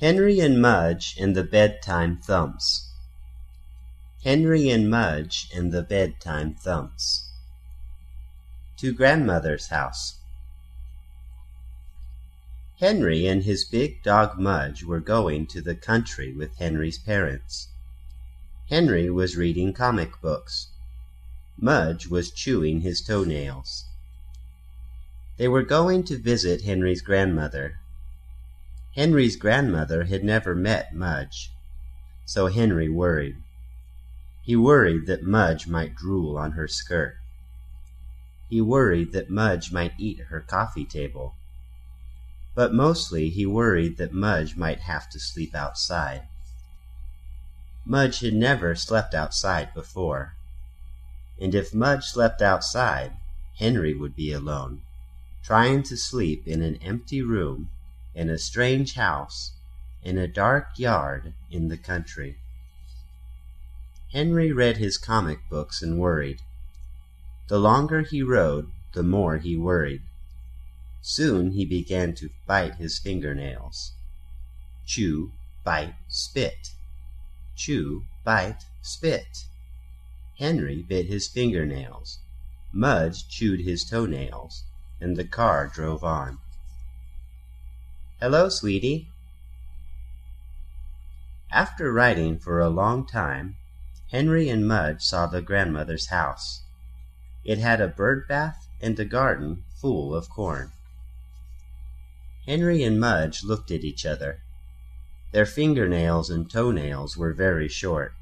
Henry and Mudge and the Bedtime Thumps. Henry and Mudge and the Bedtime Thumps. To Grandmother's House. Henry and his big dog Mudge were going to the country with Henry's parents. Henry was reading comic books. Mudge was chewing his toenails. They were going to visit Henry's grandmother. Henry's grandmother had never met Mudge, so Henry worried. He worried that Mudge might drool on her skirt. He worried that Mudge might eat her coffee table. But mostly he worried that Mudge might have to sleep outside. Mudge had never slept outside before. And if Mudge slept outside, Henry would be alone, trying to sleep in an empty room, in a strange house, in a dark yard in the country. Henry read his comic books and worried. The longer he rode, the more he worried. Soon he began to bite his fingernails. Chew, bite, spit. Chew, bite, spit. Henry bit his fingernails. Mudge chewed his toenails, and the car drove on. Hello, sweetie. After riding for a long time, Henry and Mudge saw the grandmother's house. It had a bird bath and a garden full of corn. Henry and Mudge looked at each other. Their fingernails and toenails were very short.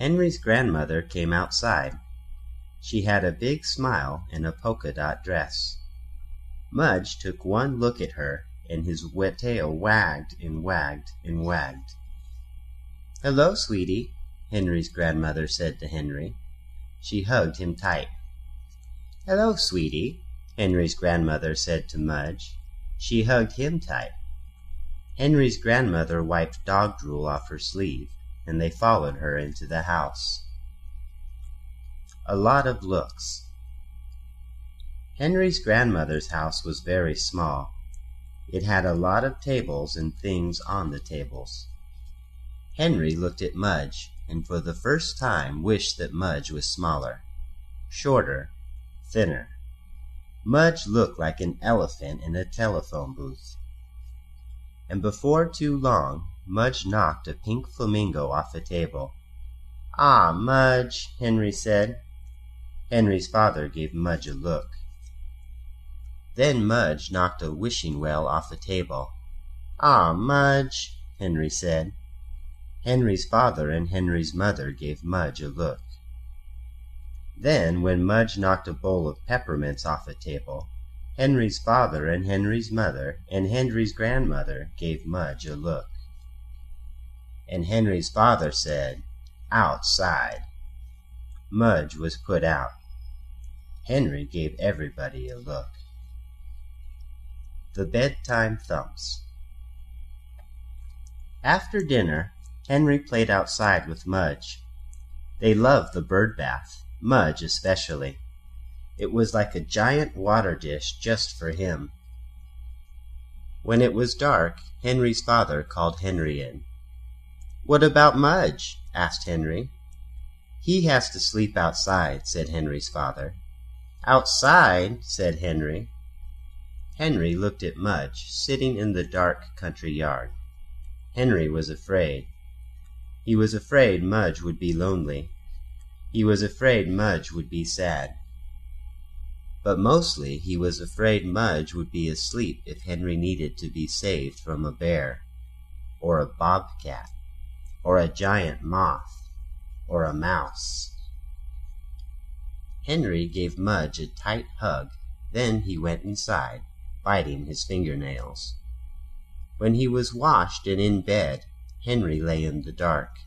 Henry's grandmother came outside. She had a big smile and a polka dot dress. Mudge took one look at her, and his wet tail wagged and wagged and wagged. Hello, sweetie, Henry's grandmother said to Henry. She hugged him tight. Hello, sweetie, Henry's grandmother said to Mudge. She hugged him tight. Henry's grandmother wiped dog drool off her sleeve, and they followed her into the house. A lot of looks. Henry's grandmother's house was very small. It had a lot of tables and things on the tables. Henry looked at Mudge, and for the first time wished that Mudge was smaller, shorter, thinner. Mudge looked like an elephant in a telephone booth. And before too long, Mudge knocked a pink flamingo off a table. Ah, Mudge, Henry said. Henry's father gave Mudge a look. Then Mudge knocked a wishing well off a table. Ah, Mudge, Henry said. Henry's father and Henry's mother gave Mudge a look. Then, when Mudge knocked a bowl of peppermints off a table, Henry's father and Henry's mother and Henry's grandmother gave Mudge a look. And Henry's father said, Outside. Mudge was put out. Henry gave everybody a look. The Bedtime Thumps After dinner, Henry played outside with Mudge. They loved the bird bath, Mudge especially. It was like a giant water dish just for him. When it was dark, Henry's father called Henry in. What about Mudge? asked Henry. He has to sleep outside, said Henry's father. Outside? said Henry. Henry looked at Mudge, sitting in the dark country yard. Henry was afraid. He was afraid Mudge would be lonely. He was afraid Mudge would be sad. But mostly he was afraid Mudge would be asleep if Henry needed to be saved from a bear, or a bobcat, or a giant moth, or a mouse. Henry gave Mudge a tight hug, then he went inside biting his fingernails. When he was washed and in bed, Henry lay in the dark.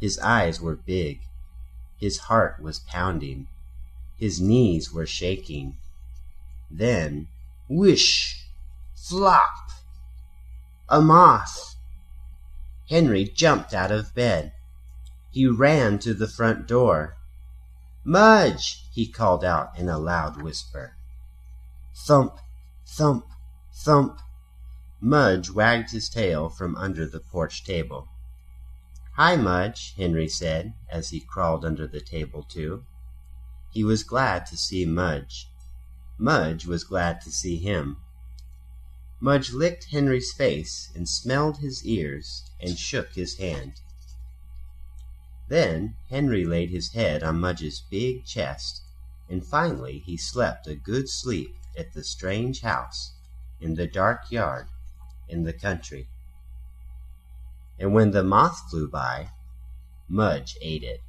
His eyes were big. His heart was pounding. His knees were shaking. Then, whoosh! Flop! A moth! Henry jumped out of bed. He ran to the front door. Mudge! he called out in a loud whisper. Thump! Thump! Thump! Mudge wagged his tail from under the porch table. "Hi, Mudge," Henry said, as he crawled under the table too. He was glad to see Mudge. Mudge was glad to see him. Mudge licked Henry's face and smelled his ears and shook his hand. Then Henry laid his head on Mudge's big chest, and finally he slept a good sleep at the strange house in the dark yard in the country. And when the moth flew by, Mudge ate it.